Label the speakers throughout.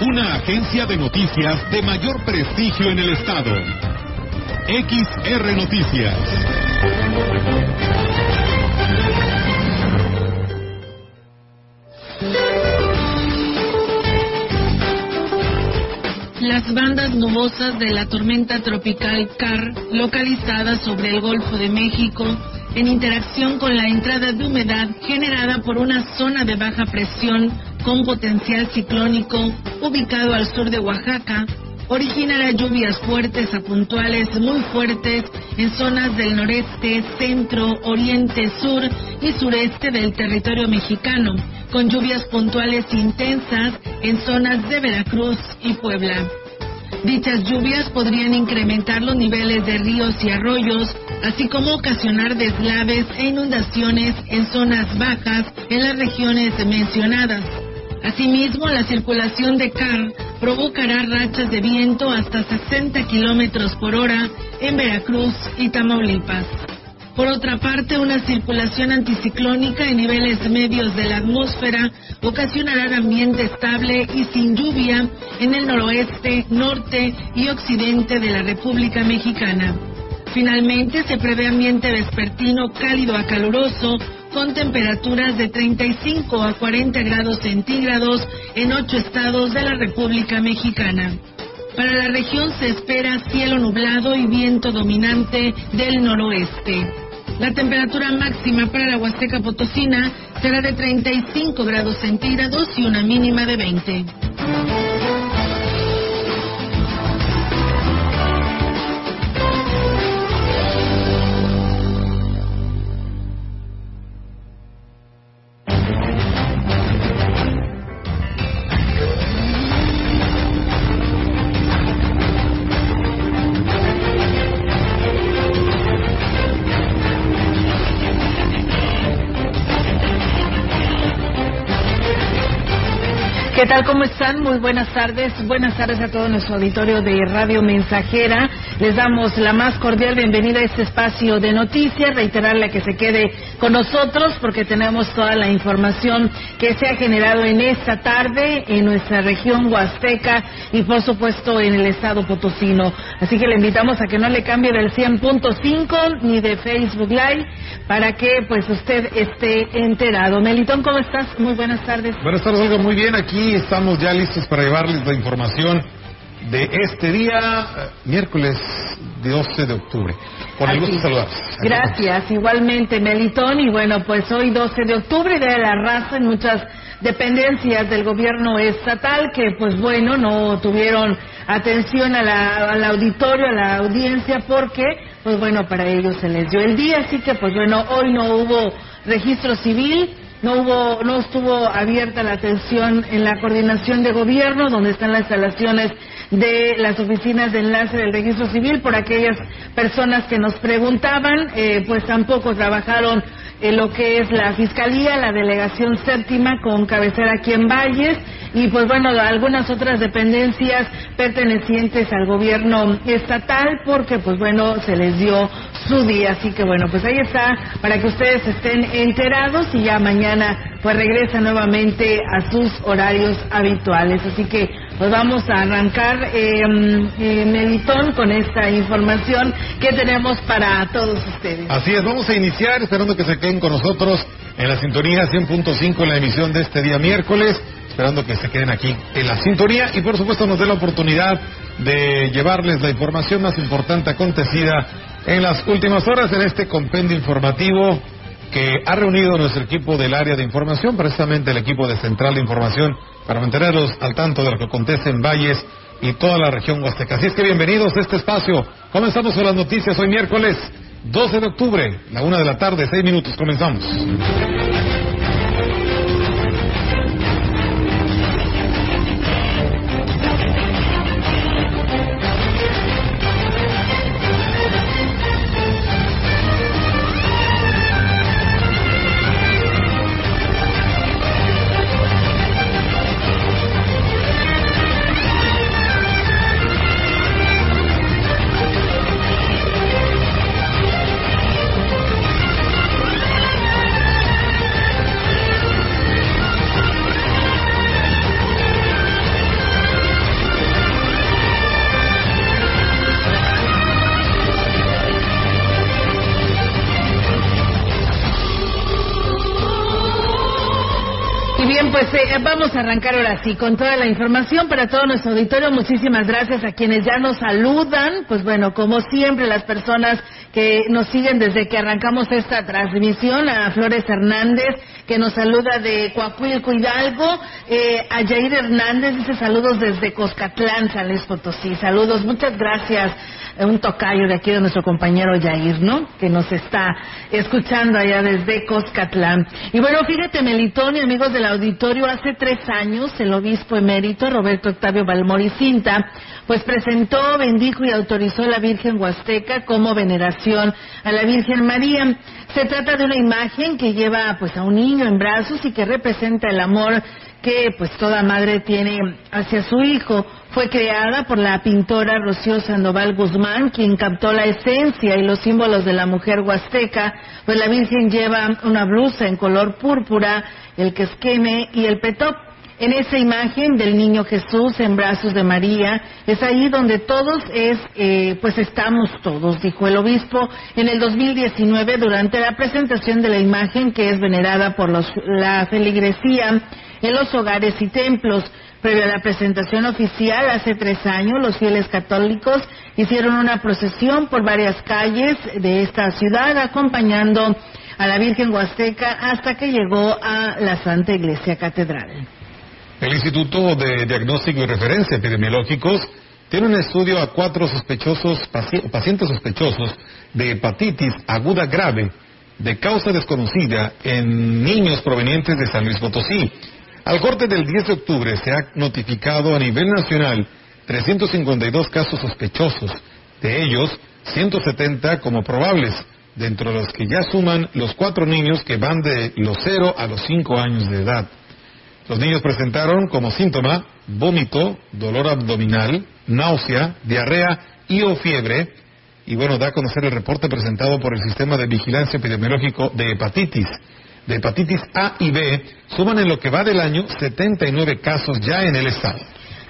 Speaker 1: una agencia de noticias de mayor prestigio en el estado. XR Noticias.
Speaker 2: Las bandas nubosas de la tormenta tropical CAR, localizada sobre el Golfo de México, en interacción con la entrada de humedad generada por una zona de baja presión con potencial ciclónico ubicado al sur de Oaxaca, originará lluvias fuertes a puntuales muy fuertes en zonas del noreste, centro, oriente, sur y sureste del territorio mexicano, con lluvias puntuales intensas en zonas de Veracruz y Puebla. Dichas lluvias podrían incrementar los niveles de ríos y arroyos, así como ocasionar deslaves e inundaciones en zonas bajas en las regiones mencionadas. Asimismo, la circulación de CAR provocará rachas de viento hasta 60 kilómetros por hora en Veracruz y Tamaulipas. Por otra parte, una circulación anticiclónica en niveles medios de la atmósfera ocasionará ambiente estable y sin lluvia en el noroeste, norte y occidente de la República Mexicana. Finalmente, se prevé ambiente vespertino cálido a caluroso con temperaturas de 35 a 40 grados centígrados en ocho estados de la República Mexicana. Para la región se espera cielo nublado y viento dominante del noroeste. La temperatura máxima para la Huasteca Potosina será de 35 grados centígrados y una mínima de 20. Tal? ¿Cómo están? Muy buenas tardes. Buenas tardes a todo nuestro auditorio de Radio Mensajera. Les damos la más cordial bienvenida a este espacio de noticias. Reiterarle que se quede con nosotros porque tenemos toda la información que se ha generado en esta tarde en nuestra región huasteca y por supuesto en el estado potosino. Así que le invitamos a que no le cambie del 100.5 ni de Facebook Live para que pues usted esté enterado. Melitón, ¿cómo estás? Muy buenas tardes.
Speaker 3: Buenas tardes, Olga. Muy bien, aquí estamos ya listos para llevarles la información de este día, miércoles 12 de octubre. Por el gusto de saludar.
Speaker 2: Gracias, igualmente, Melitón. Y bueno, pues hoy 12 de octubre, de la raza en muchas dependencias del gobierno estatal que pues bueno no tuvieron atención a la, al auditorio, a la audiencia porque pues bueno para ellos se les dio el día así que pues bueno hoy no hubo registro civil no hubo, no estuvo abierta la atención en la coordinación de gobierno, donde están las instalaciones de las oficinas de enlace del registro civil, por aquellas personas que nos preguntaban, eh, pues tampoco trabajaron en lo que es la fiscalía, la delegación séptima con cabecera aquí en Valles y pues bueno, algunas otras dependencias pertenecientes al gobierno estatal porque pues bueno, se les dio su día, así que bueno, pues ahí está para que ustedes estén enterados y ya mañana pues regresa nuevamente a sus horarios habituales, así que pues vamos a arrancar eh, eh, Melitón con esta información que tenemos para todos ustedes.
Speaker 3: Así es, vamos a iniciar esperando que se queden con nosotros en la sintonía 100.5 en la emisión de este día miércoles, esperando que se queden aquí en la sintonía y por supuesto nos dé la oportunidad de llevarles la información más importante acontecida en las últimas horas en este compendio informativo que ha reunido nuestro equipo del área de información, precisamente el equipo de Central de Información, para mantenerlos al tanto de lo que acontece en Valles y toda la región huasteca. Así es que bienvenidos a este espacio. Comenzamos con las noticias hoy miércoles 12 de octubre, la una de la tarde, seis minutos. Comenzamos.
Speaker 2: Pues eh, vamos a arrancar ahora sí con toda la información para todo nuestro auditorio. Muchísimas gracias a quienes ya nos saludan. Pues bueno, como siempre, las personas que nos siguen desde que arrancamos esta transmisión, a Flores Hernández, que nos saluda de Coahuilco Hidalgo, eh, a Jair Hernández, dice saludos desde Coscatlán, San Luis Potosí. Saludos, muchas gracias un tocayo de aquí de nuestro compañero Yair, ¿no? Que nos está escuchando allá desde Coscatlán. Y bueno, fíjate, Melitón y amigos del auditorio, hace tres años el obispo emérito Roberto Octavio Balmori Cinta, pues presentó, bendijo y autorizó a la Virgen Huasteca como veneración a la Virgen María. Se trata de una imagen que lleva pues a un niño en brazos y que representa el amor que pues toda madre tiene hacia su hijo. Fue creada por la pintora Rocío Sandoval Guzmán, quien captó la esencia y los símbolos de la mujer huasteca, pues la Virgen lleva una blusa en color púrpura, el quesqueme y el petop. En esa imagen del niño Jesús en brazos de María, es ahí donde todos es, eh, pues estamos todos, dijo el obispo en el 2019 durante la presentación de la imagen que es venerada por los, la feligresía en los hogares y templos. Previo a la presentación oficial, hace tres años, los fieles católicos hicieron una procesión por varias calles de esta ciudad, acompañando a la Virgen Huasteca hasta que llegó a la Santa Iglesia Catedral.
Speaker 3: El Instituto de Diagnóstico y Referencia Epidemiológicos tiene un estudio a cuatro sospechosos, pacientes sospechosos de hepatitis aguda grave de causa desconocida en niños provenientes de San Luis Potosí. Al corte del 10 de octubre se ha notificado a nivel nacional 352 casos sospechosos, de ellos 170 como probables, dentro de los que ya suman los cuatro niños que van de los 0 a los 5 años de edad. Los niños presentaron como síntoma vómito, dolor abdominal, náusea, diarrea y o fiebre. Y bueno, da a conocer el reporte presentado por el Sistema de Vigilancia Epidemiológico de Hepatitis de hepatitis A y B suman en lo que va del año 79 casos ya en el estado.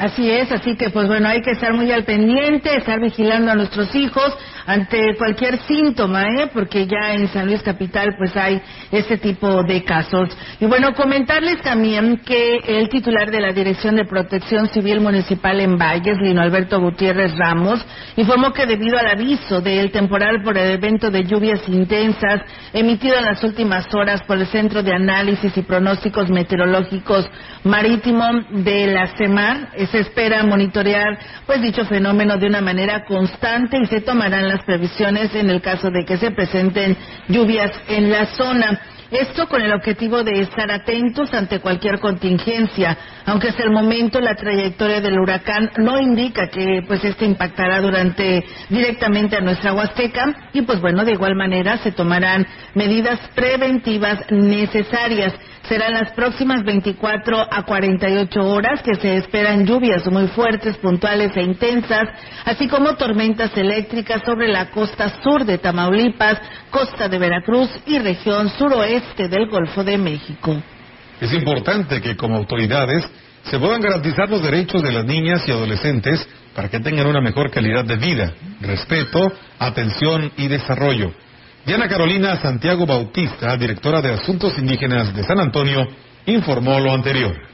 Speaker 2: Así es, así que pues bueno, hay que estar muy al pendiente, estar vigilando a nuestros hijos ante cualquier síntoma, ¿eh? porque ya en San Luis Capital pues hay ese tipo de casos. Y bueno, comentarles también que el titular de la Dirección de Protección Civil Municipal en Valles, Lino Alberto Gutiérrez Ramos, informó que debido al aviso del temporal por el evento de lluvias intensas emitido en las últimas horas por el Centro de Análisis y Pronósticos Meteorológicos Marítimo de la CEMAR, se espera monitorear pues dicho fenómeno de una manera constante y se tomarán las previsiones en el caso de que se presenten lluvias en la zona. Esto con el objetivo de estar atentos ante cualquier contingencia, aunque hasta el momento la trayectoria del huracán no indica que pues este impactará durante directamente a nuestra Huasteca y pues bueno, de igual manera se tomarán medidas preventivas necesarias. Serán las próximas 24 a 48 horas que se esperan lluvias muy fuertes, puntuales e intensas, así como tormentas eléctricas sobre la costa sur de Tamaulipas, costa de Veracruz y región suroeste del Golfo de México.
Speaker 3: Es importante que como autoridades se puedan garantizar los derechos de las niñas y adolescentes para que tengan una mejor calidad de vida, respeto, atención y desarrollo. Diana Carolina Santiago Bautista, directora de Asuntos Indígenas de San Antonio, informó lo anterior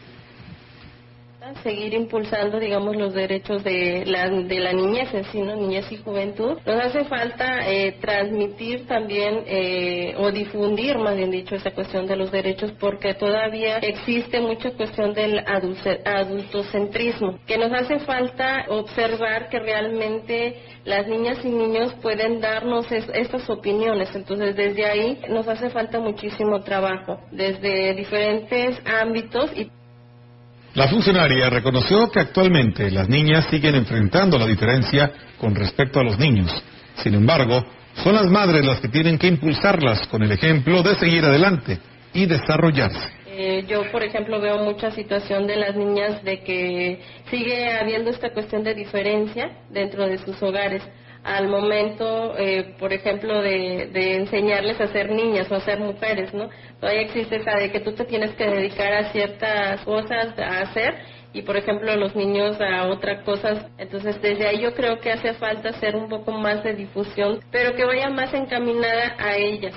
Speaker 4: seguir impulsando, digamos, los derechos de la, de la niñez en sí, niñez y juventud. Nos hace falta eh, transmitir también eh, o difundir, más bien dicho, esa cuestión de los derechos porque todavía existe mucha cuestión del adultocentrismo, que nos hace falta observar que realmente las niñas y niños pueden darnos estas opiniones. Entonces, desde ahí nos hace falta muchísimo trabajo, desde diferentes ámbitos y
Speaker 3: la funcionaria reconoció que actualmente las niñas siguen enfrentando la diferencia con respecto a los niños. Sin embargo, son las madres las que tienen que impulsarlas con el ejemplo de seguir adelante y desarrollarse.
Speaker 4: Eh, yo, por ejemplo, veo mucha situación de las niñas de que sigue habiendo esta cuestión de diferencia dentro de sus hogares al momento, eh, por ejemplo, de, enseñarles a ser niñas o a ser mujeres, ¿no? Todavía existe esa de que tú te tienes que dedicar a ciertas cosas a hacer y, por ejemplo, los niños a otras cosas. Entonces, desde ahí yo creo que hace falta hacer un poco más de difusión, pero que vaya más encaminada a ellas.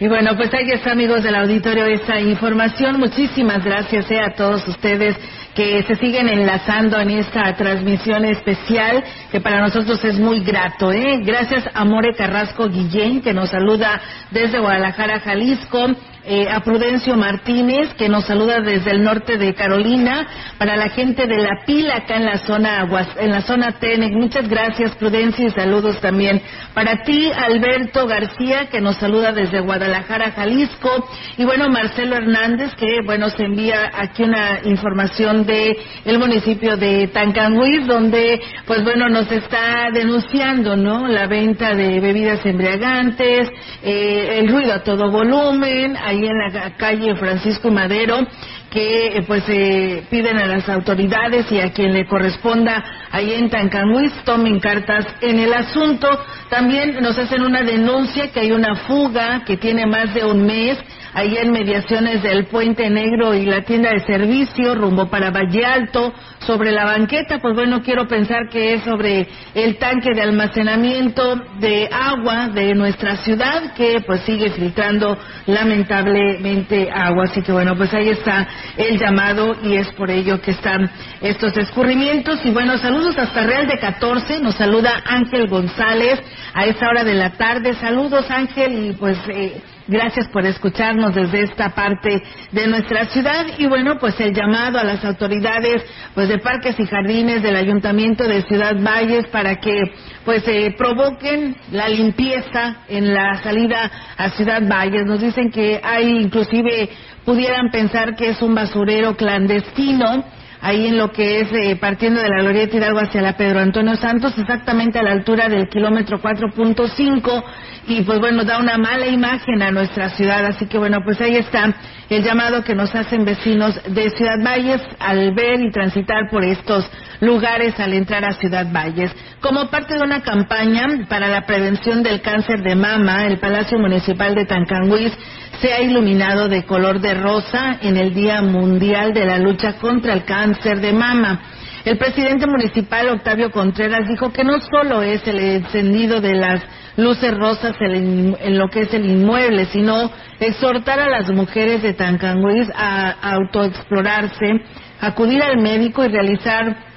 Speaker 2: Y bueno, pues ahí está, amigos del auditorio, esa información. Muchísimas gracias eh, a todos ustedes que se siguen enlazando en esta transmisión especial que para nosotros es muy grato. ¿eh? Gracias a More Carrasco Guillén que nos saluda desde Guadalajara, Jalisco. Eh, a Prudencio Martínez, que nos saluda desde el norte de Carolina, para la gente de La Pila, acá en la zona en la zona Tenec. Muchas gracias, Prudencio, y saludos también para ti, Alberto García, que nos saluda desde Guadalajara, Jalisco, y bueno, Marcelo Hernández, que bueno, se envía aquí una información de el municipio de Tancanhuiz, donde pues bueno, nos está denunciando, ¿no? La venta de bebidas embriagantes, eh, el ruido a todo volumen, ahí en la calle Francisco Madero, que eh, pues eh, piden a las autoridades y a quien le corresponda ahí en Tancanhuiz tomen cartas en el asunto. También nos hacen una denuncia que hay una fuga que tiene más de un mes ahí en mediaciones del Puente Negro y la tienda de servicio rumbo para Valle Alto, sobre la banqueta, pues bueno, quiero pensar que es sobre el tanque de almacenamiento de agua de nuestra ciudad que pues sigue filtrando lamentablemente agua. Así que bueno, pues ahí está el llamado y es por ello que están estos escurrimientos. Y bueno, saludos hasta Real de 14, nos saluda Ángel González a esta hora de la tarde. Saludos Ángel y pues... Eh, Gracias por escucharnos desde esta parte de nuestra ciudad y bueno, pues el llamado a las autoridades pues de parques y jardines del Ayuntamiento de Ciudad Valles para que pues eh, provoquen la limpieza en la salida a Ciudad Valles. Nos dicen que hay inclusive pudieran pensar que es un basurero clandestino ahí en lo que es eh, partiendo de la Glorieta Hidalgo hacia la Pedro Antonio Santos, exactamente a la altura del kilómetro 4.5 y pues bueno, da una mala imagen a nuestra ciudad. Así que bueno, pues ahí está el llamado que nos hacen vecinos de Ciudad Valles al ver y transitar por estos lugares al entrar a Ciudad Valles. Como parte de una campaña para la prevención del cáncer de mama, el Palacio Municipal de Tancanguis se ha iluminado de color de rosa en el Día Mundial de la Lucha contra el Cáncer de Mama. El presidente municipal, Octavio Contreras, dijo que no solo es el encendido de las luces rosas en, lo que es el inmueble, sino exhortar a las mujeres de Tancanguis a, autoexplorarse, acudir al médico y realizar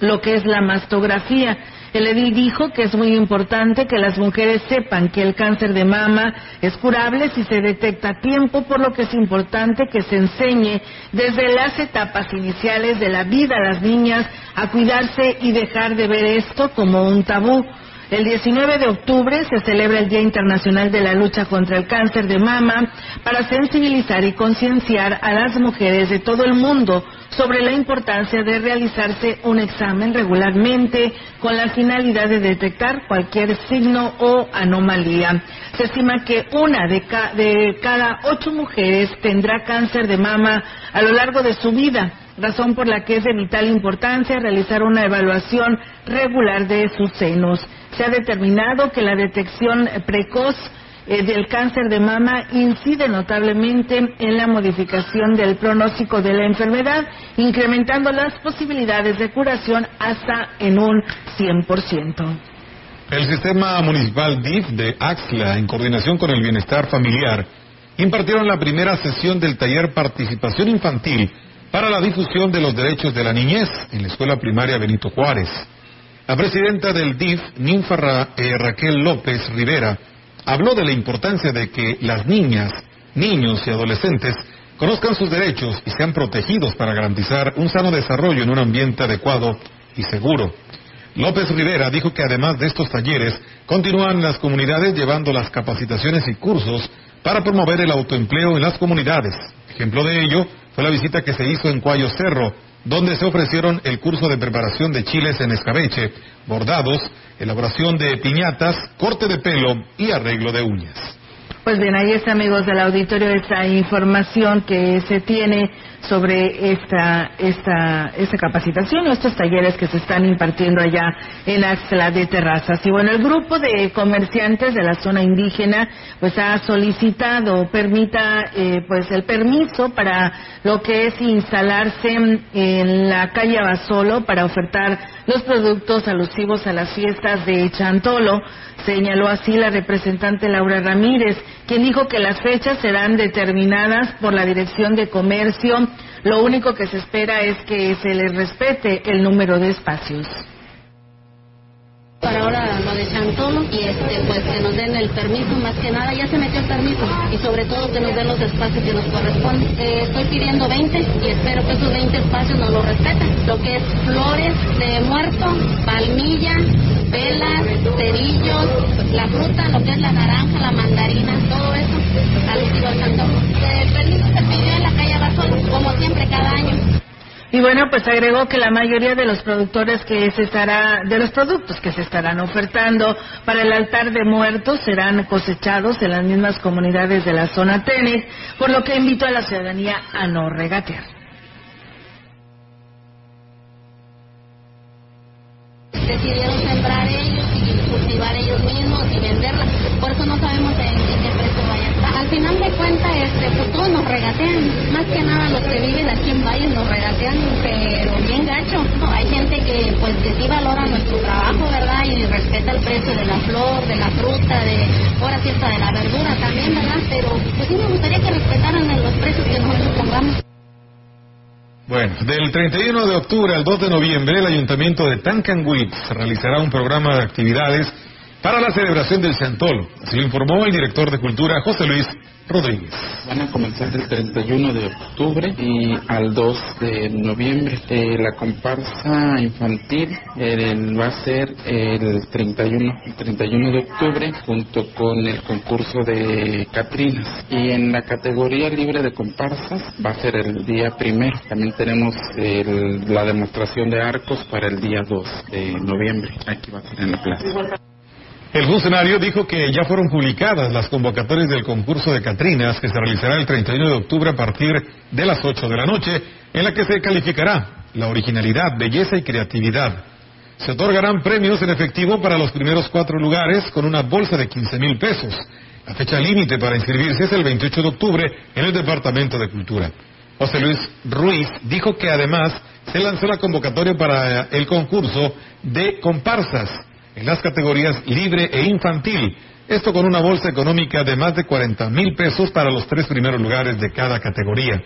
Speaker 2: lo que es la mastografía. El edil dijo que es muy importante que las mujeres sepan que el cáncer de mama es curable si se detecta a tiempo, por lo que es importante que se enseñe desde las etapas iniciales de la vida a las niñas a cuidarse y dejar de ver esto como un tabú. El 19 de octubre se celebra el Día Internacional de la Lucha contra el Cáncer de Mama para sensibilizar y concienciar a las mujeres de todo el mundo sobre la importancia de realizarse un examen regularmente con la finalidad de detectar cualquier signo o anomalía. Se estima que una de, cada ocho mujeres tendrá cáncer de mama a lo largo de su vida razón por la que es de vital importancia realizar una evaluación regular de sus senos se ha determinado que la detección precoz eh, del cáncer de mama incide notablemente en la modificación del pronóstico de la enfermedad, incrementando las posibilidades de curación hasta en un 100%.
Speaker 3: El sistema municipal DIF de Axla, en coordinación con el bienestar familiar, impartieron la primera sesión del taller Participación Infantil para la difusión de los derechos de la niñez en la escuela primaria Benito Juárez. La presidenta del DIF, Ninfa eh, Raquel López Rivera, habló de la importancia de que las niñas, niños y adolescentes conozcan sus derechos y sean protegidos para garantizar un sano desarrollo en un ambiente adecuado y seguro. López Rivera dijo que además de estos talleres, continúan las comunidades llevando las capacitaciones y cursos para promover el autoempleo en las comunidades. Ejemplo de ello fue la visita que se hizo en Cuayo Cerro, donde se ofrecieron el curso de preparación de chiles en escabeche, bordados, elaboración de piñatas, corte de pelo y arreglo de uñas.
Speaker 2: Pues bien, ahí está, amigos del auditorio, esta información que se tiene sobre esta, esta, esta capacitación o estos talleres que se están impartiendo allá en Axla de Terrazas. Y bueno, el grupo de comerciantes de la zona indígena pues ha solicitado permita eh, pues el permiso para lo que es instalarse en la calle Abasolo para ofertar los productos alusivos a las fiestas de Chantolo. Señaló así la representante Laura Ramírez quien dijo que las fechas serán determinadas por la Dirección de Comercio. Lo único que se espera es que se les respete el número de espacios
Speaker 5: para ahora lo de Chantolo y este pues que nos den el permiso más que nada. Ya se metió el permiso y sobre todo que nos den los espacios que nos corresponden. Eh, estoy pidiendo 20 y espero que esos 20 espacios nos lo respeten. Lo que es flores de muerto palmilla velas cerillos la fruta lo que es la naranja la mandarina todo eso al Chantolo el permiso se pidió en la calle Abasol como siempre cada año
Speaker 2: y bueno, pues agregó que la mayoría de los productores que se estará, de los productos que se estarán ofertando para el altar de muertos serán cosechados en las mismas comunidades de la zona Tenec, por lo que invito a la ciudadanía a no regatear.
Speaker 5: Decidieron sembrar ellos y cultivar ellos mismos y venderla, por eso no sabemos en qué precio vaya a estar. Al final de cuentas, este, pues todos nos regatean, más que nada los que viven aquí en Valle nos regatean, pero bien gacho. hay gente que pues sí valora nuestro trabajo, ¿verdad? Y respeta el precio de la flor, de la fruta, de ahora sí de la verdura también, ¿verdad? Pero pues sí me gustaría que respetaran los precios que nosotros pongamos.
Speaker 3: Bueno, del 31 de octubre al 2 de noviembre, el Ayuntamiento de Tancanwitz realizará un programa de actividades para la celebración del Chantolo. Así lo informó el director de Cultura, José Luis Rodríguez.
Speaker 6: Van a comenzar del 31 de octubre y al 2 de noviembre. Eh, la comparsa infantil va a ser el 31, 31 de octubre junto con el concurso de Catrinas. Y en la categoría libre de comparsas va a ser el día primero. También tenemos la demostración de arcos para el día 2 de noviembre. Aquí va a ser en la plaza.
Speaker 3: El funcionario dijo que ya fueron publicadas las convocatorias del concurso de Catrinas que se realizará el 31 de octubre a partir de las 8 de la noche, en la que se calificará la originalidad, belleza y creatividad. Se otorgarán premios en efectivo para los primeros cuatro lugares con una bolsa de 15 mil pesos. La fecha límite para inscribirse es el 28 de octubre en el Departamento de Cultura. José Luis Ruiz dijo que además se lanzó la convocatoria para el concurso de comparsas en las categorías libre e infantil. Esto con una bolsa económica de más de 40 mil pesos para los tres primeros lugares de cada categoría.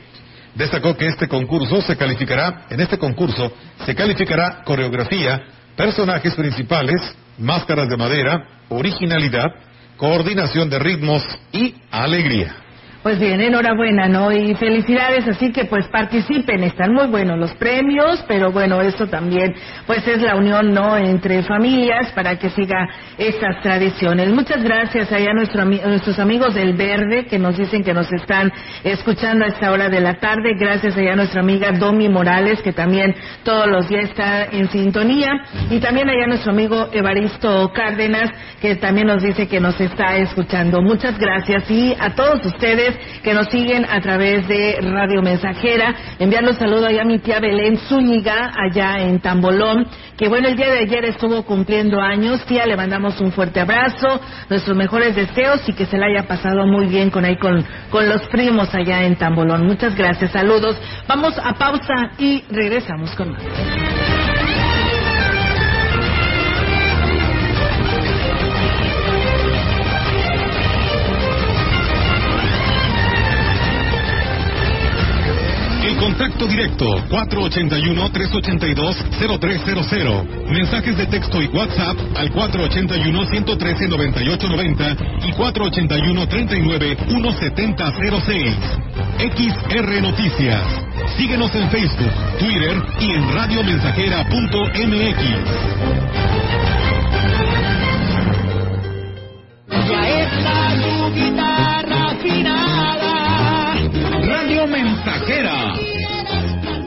Speaker 3: Destacó que este concurso se calificará, en este concurso se calificará coreografía, personajes principales, máscaras de madera, originalidad, coordinación de ritmos y alegría.
Speaker 2: Pues bien, enhorabuena, ¿no? Y felicidades, así que pues participen, están muy buenos los premios, pero bueno, eso también pues es la unión, ¿no? Entre familias para que siga estas tradiciones. Muchas gracias allá a, nuestro, nuestros amigos del Verde que nos dicen que nos están escuchando a esta hora de la tarde. Gracias allá a nuestra amiga Domi Morales que también todos los días está en sintonía. Y también allá a nuestro amigo Evaristo Cárdenas que también nos dice que nos está escuchando. Muchas gracias y a todos ustedes que nos siguen a través de Radio Mensajera. Enviar los saludos allá a mi tía Belén Zúñiga, allá en Tambolón, que bueno, el día de ayer estuvo cumpliendo años. Tía, le mandamos un fuerte abrazo, nuestros mejores deseos y que se la haya pasado muy bien con ahí con, con los primos allá en Tambolón. Muchas gracias, saludos. Vamos a pausa y regresamos con más.
Speaker 1: Contacto directo 481-382-0300. Mensajes de texto y WhatsApp al 481-113-9890 y 481-39-1706. XR Noticias. Síguenos en Facebook, Twitter y en radiomensajera.mx.
Speaker 7: Ya está tu guitarra afinada. Radio Mensajera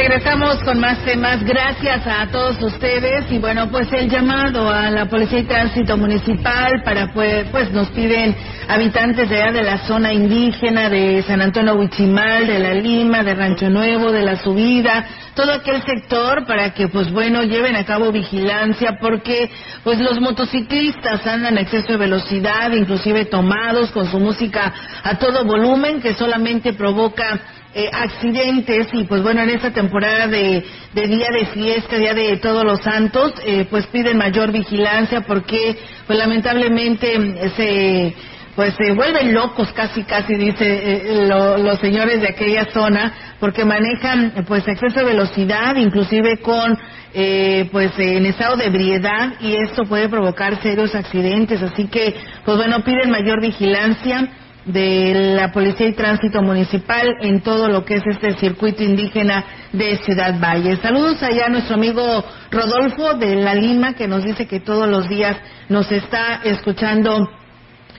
Speaker 2: Regresamos con más temas. Gracias a todos ustedes. Y bueno, pues el llamado a la Policía y Tránsito Municipal para, pues, pues nos piden habitantes de allá de la zona indígena de San Antonio Huichimal, de La Lima, de Rancho Nuevo, de La Subida, todo aquel sector para que, pues bueno, lleven a cabo vigilancia porque, pues los motociclistas andan a exceso de velocidad, inclusive tomados con su música a todo volumen que solamente provoca eh, accidentes y pues bueno en esta temporada de, día de fiesta día de todos los santos eh, pues piden mayor vigilancia porque pues lamentablemente eh, se pues se vuelven locos casi casi dice eh, lo- los señores de aquella zona porque manejan pues exceso de velocidad inclusive con eh, pues en estado de ebriedad y esto puede provocar serios accidentes. Así que pues bueno piden mayor vigilancia de la Policía y Tránsito Municipal en todo lo que es este circuito indígena de Ciudad Valle. Saludos allá a nuestro amigo Rodolfo de La Lima que nos dice que todos los días nos está escuchando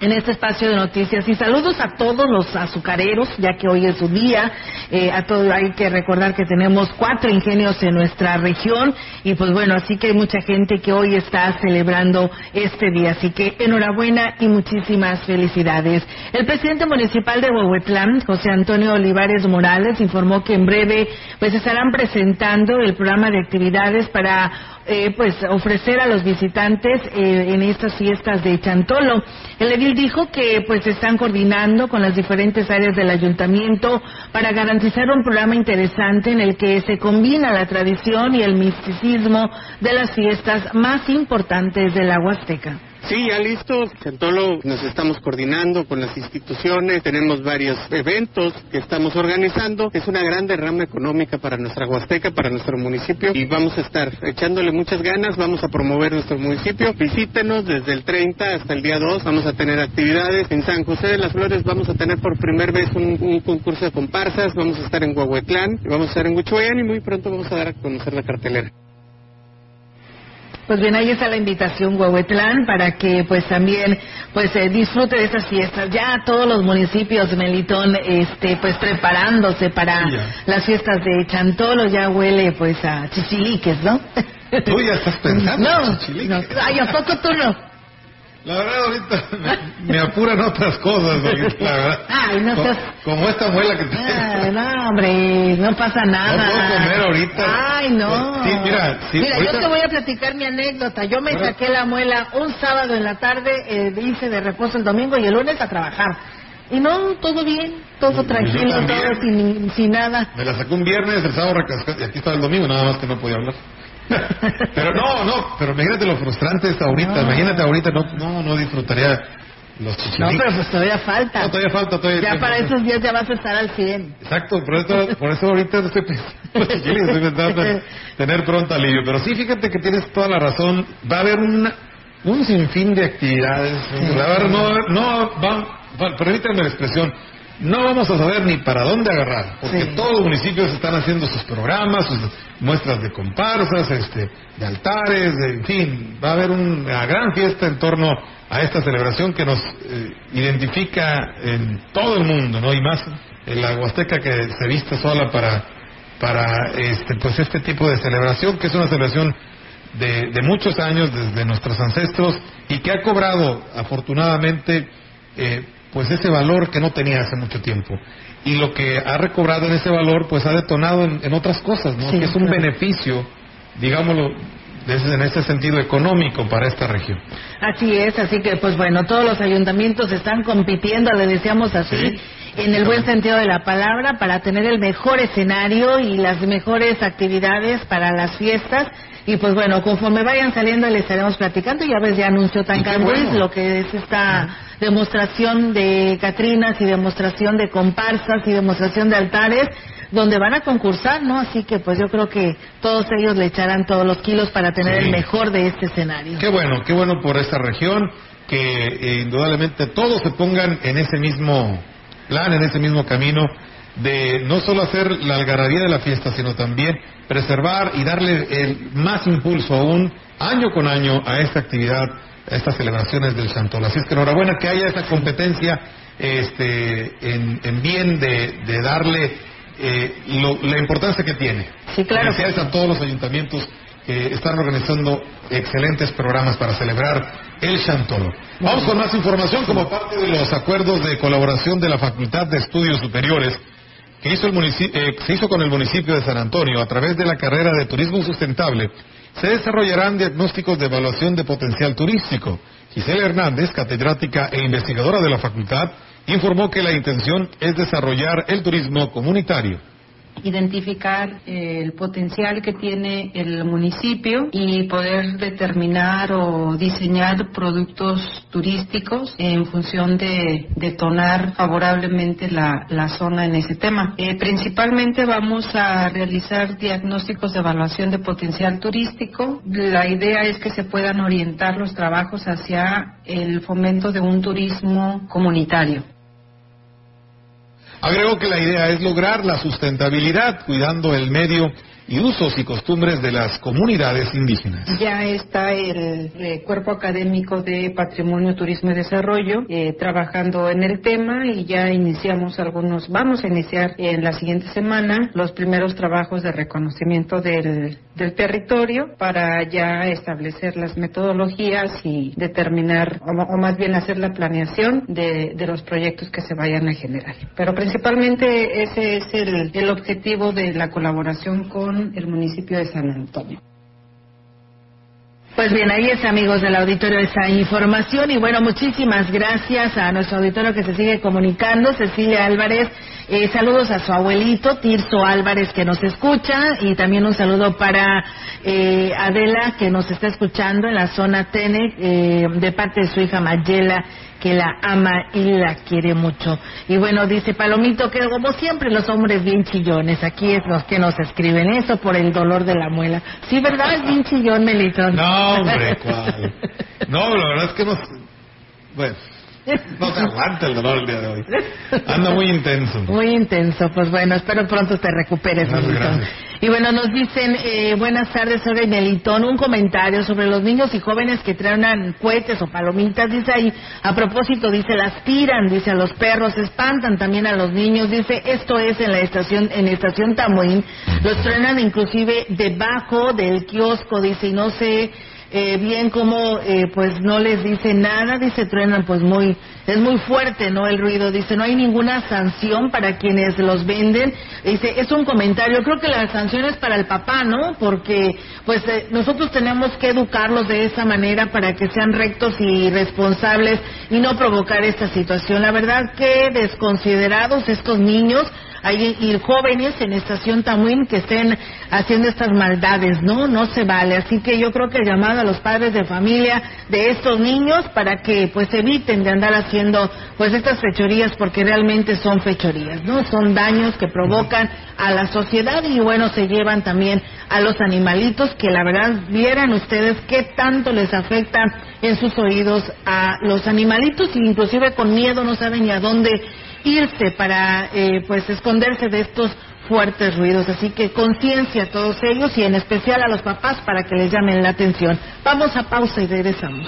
Speaker 2: en este espacio de noticias. Y saludos a todos los azucareros ya que hoy es su día. Eh, a todos hay que recordar que tenemos cuatro ingenios en nuestra región. Y pues bueno así que hay mucha gente que hoy está celebrando este día. Así que enhorabuena y muchísimas felicidades. El presidente municipal de Huehuetlán José Antonio Olivares Morales informó que en breve pues estarán presentando el programa de actividades para eh, pues ofrecer a los visitantes eh, en estas fiestas de Chantolo. El edil dijo que pues están coordinando con las diferentes áreas del ayuntamiento para garantizar un programa interesante en el que se combina la tradición y el misticismo de las fiestas más importantes de la Huasteca.
Speaker 8: Sí, ya listo. Chantolo nos estamos coordinando con las instituciones, tenemos varios eventos que estamos organizando. Es una gran derrama económica para nuestra Huasteca, para nuestro municipio y vamos a estar echándole muchas ganas, vamos a promover nuestro municipio. Visítenos desde el 30 hasta el día 2, vamos a tener actividades. En San José de las Flores vamos a tener por primera vez un, un concurso de comparsas, vamos a estar en Huehuetlán, vamos a estar en Huichuayán y muy pronto vamos a dar a conocer la cartelera.
Speaker 2: Pues bien, ahí está la invitación Huehuetlán para que pues también pues eh, disfrute de estas fiestas. Ya todos los municipios, Melitón, este pues preparándose para las fiestas de Chantolo, ya huele pues a chichiliques, ¿no?
Speaker 3: Tú ya estás pensando
Speaker 2: No,
Speaker 3: en chichiliques.
Speaker 2: no. Ay, ¿a poco tú no?
Speaker 3: La verdad, ahorita me, me apuran otras cosas, ahorita, la verdad.
Speaker 2: Ay, no seas...
Speaker 3: Como esta muela que te...
Speaker 2: Ay, no, hombre, no pasa nada.
Speaker 3: No puedo comer ahorita.
Speaker 2: Ay, no.
Speaker 3: Sí, mira, sí,
Speaker 2: Mira,
Speaker 3: ahorita-
Speaker 2: yo te voy a platicar mi anécdota. Yo me saqué la muela un sábado en la tarde, eh, hice de reposo el domingo y el lunes a trabajar. Y no, todo bien, todo tranquilo, todo sin, sin nada.
Speaker 3: Me la sacó un viernes, el sábado recascado, y aquí estaba el domingo, nada más que no podía hablar. Pero no, no, pero imagínate lo frustrante es ahorita,
Speaker 2: No.
Speaker 3: imagínate ahorita, no, no, no disfrutaría los
Speaker 2: No,
Speaker 3: chichilitos.
Speaker 2: pero pues todavía falta.
Speaker 3: No, todavía falta, todavía
Speaker 2: Ya para esos días ya vas a estar al 100.
Speaker 3: Exacto, por eso, por eso ahorita estoy pensando estoy pensando en tener pronto alivio. Pero sí, fíjate que tienes toda la razón. Va a haber una, un sinfín de actividades. Va a haber, no, no, va, va- permítanme la expresión, no vamos a saber ni para dónde agarrar, porque
Speaker 2: Sí.
Speaker 3: todos los municipios están haciendo sus programas, sus muestras de comparsas, este, de altares, de- en fin, va a haber una gran fiesta en torno a esta celebración que nos eh, identifica en todo el mundo, ¿no? Y más en la Huasteca que se viste sola para, para este, pues este tipo de celebración, que es una celebración de, de muchos años desde nuestros ancestros y que ha cobrado afortunadamente eh, pues ese valor que no tenía hace mucho tiempo y lo que ha recobrado en ese valor pues ha detonado en, en otras cosas ¿no?
Speaker 2: Sí,
Speaker 3: que es un
Speaker 2: claro.
Speaker 3: beneficio digámoslo desde- en este sentido económico para esta región
Speaker 2: Así es, así que pues bueno, todos los ayuntamientos están compitiendo, le decíamos así, en el buen sentido de la palabra, para tener el mejor escenario y las mejores actividades para las fiestas. Y pues bueno, conforme vayan saliendo les estaremos platicando. Ya ves, ya anunció Tancan
Speaker 3: bueno.
Speaker 2: Lo que es esta demostración de Catrinas y demostración de comparsas y demostración de altares donde van a concursar, ¿no? Así que pues yo creo que todos ellos le echarán todos los kilos para tener
Speaker 3: Sí.
Speaker 2: el mejor de este escenario.
Speaker 3: Qué bueno, qué bueno por esta región, que eh, indudablemente todos se pongan en ese mismo plan, en ese mismo camino de no solo hacer la algarabía de la fiesta, sino también preservar y darle el más impulso aún, año con año, a esta actividad, a estas celebraciones del Chantol. Así es que enhorabuena que haya esta competencia este, en, en bien de, de darle eh, lo- la importancia que tiene.
Speaker 2: Sí, claro.
Speaker 3: Felicidades a todos los ayuntamientos que están organizando excelentes programas para celebrar el Chantolo. Vamos con más información como parte de los acuerdos de colaboración de la Facultad de Estudios Superiores que eh, se hizo con el municipio de San Antonio a través de la carrera de Turismo Sustentable. Se desarrollarán diagnósticos de evaluación de potencial turístico. Gisela Hernández, catedrática e investigadora de la facultad, informó que la intención es desarrollar el turismo comunitario.
Speaker 9: Identificar eh, el potencial que tiene el municipio y poder determinar o diseñar productos turísticos en función de detonar favorablemente la, la zona en ese tema. Eh, principalmente vamos a realizar diagnósticos de evaluación de potencial turístico. La idea es que se puedan orientar los trabajos hacia el fomento de un turismo comunitario.
Speaker 3: Agregó que la idea es lograr la sustentabilidad cuidando el medio y usos y costumbres de las comunidades indígenas.
Speaker 9: Ya está el eh, Cuerpo Académico de Patrimonio, Turismo y Desarrollo eh, trabajando en el tema y ya iniciamos algunos, vamos a iniciar en la siguiente semana los primeros trabajos de reconocimiento del, del territorio para ya establecer las metodologías y determinar, o, o más bien hacer la planeación de, de los proyectos que se vayan a generar. Pero principalmente ese es el, el objetivo de la colaboración con el municipio de San Antonio.
Speaker 2: Pues bien, ahí es, amigos del auditorio, esa información. Y bueno, muchísimas gracias a nuestro auditorio que se sigue comunicando. Cecilia Álvarez, eh, saludos a su abuelito, Tirso Álvarez, que nos escucha. Y también un saludo para eh, Adela, que nos está escuchando en la zona Tenec, eh, de parte de su hija Mayela que la ama y la quiere mucho. Y bueno, dice Palomito que como siempre los hombres bien chillones, aquí es los que nos escriben eso por el dolor de la muela. Sí, ¿verdad? Es bien chillón, Melitón.
Speaker 3: No, hombre, ¿cuál? No, la verdad es que no. Bueno, no te aguanta el dolor el día de hoy. Anda muy intenso.
Speaker 2: Muy intenso, pues bueno, espero pronto te recuperes, Melitón. Y bueno, nos dicen, eh, buenas tardes, soy Melitón, un comentario sobre los niños y jóvenes que traen cohetes o palomitas, dice ahí, a propósito, dice, las tiran, dice, a los perros, espantan también a los niños, dice, esto es en la estación, en la estación Tamuín, los truenan inclusive debajo del kiosco, dice, y no sé eh, bien cómo, eh, pues no les dice nada, dice, truenan pues muy, es muy fuerte, ¿no? El ruido, dice, no hay ninguna sanción para quienes los venden, dice, es un comentario, creo que la sanción es para el papá, ¿no? Porque, pues, eh, nosotros tenemos que educarlos de esa manera para que sean rectos y responsables y no provocar esta situación. La verdad que desconsiderados estos niños, hay jóvenes en Estación Tamuín que estén haciendo estas maldades, ¿no? No se vale. Así que yo creo que el llamado a los padres de familia de estos niños para que pues eviten de andar haciendo pues estas fechorías porque realmente son fechorías, ¿no? Son daños que provocan a la sociedad y bueno, se llevan también a los animalitos que la verdad vieran ustedes qué tanto les afecta en sus oídos a los animalitos inclusive con miedo no saben ni a dónde irse para eh, pues esconderse de estos fuertes ruidos. Así que conciencia a todos ellos y en especial a los papás para que les llamen la atención. Vamos a pausa y regresamos.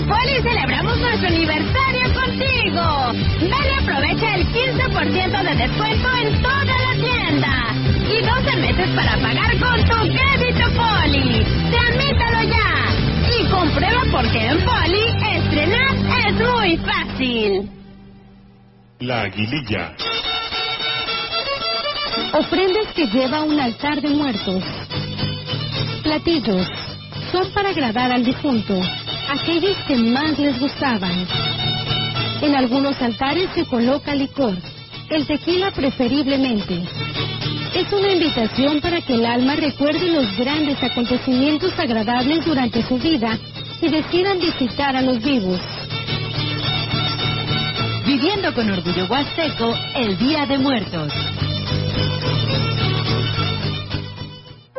Speaker 10: En Poli celebramos nuestro aniversario contigo. Ven y aprovecha el 15% de descuento en toda la tienda. Y 12 meses para pagar con tu crédito Poli. Tramítalo ya. Y comprueba por qué en Poli estrenar es muy fácil.
Speaker 3: La Aguililla.
Speaker 11: Ofrendas que lleva un altar de muertos. Platillos. Son para agradar al difunto, aquellos que más les gustaban. En algunos altares se coloca licor, el tequila preferiblemente. Es una invitación para que el alma recuerde los grandes acontecimientos agradables durante su vida y decidan visitar a los vivos.
Speaker 12: Viviendo con orgullo huasteco el Día de Muertos.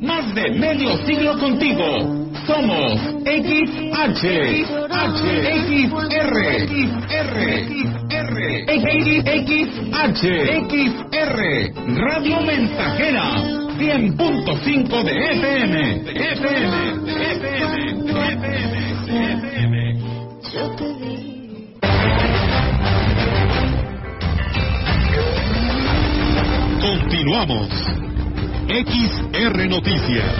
Speaker 7: Más de medio siglo contigo. Somos XH, XR, XR, XR, Radio Mensajera, 100.5 de FM, de FM, FM, FM, FM.
Speaker 3: Continuamos. XR Noticias.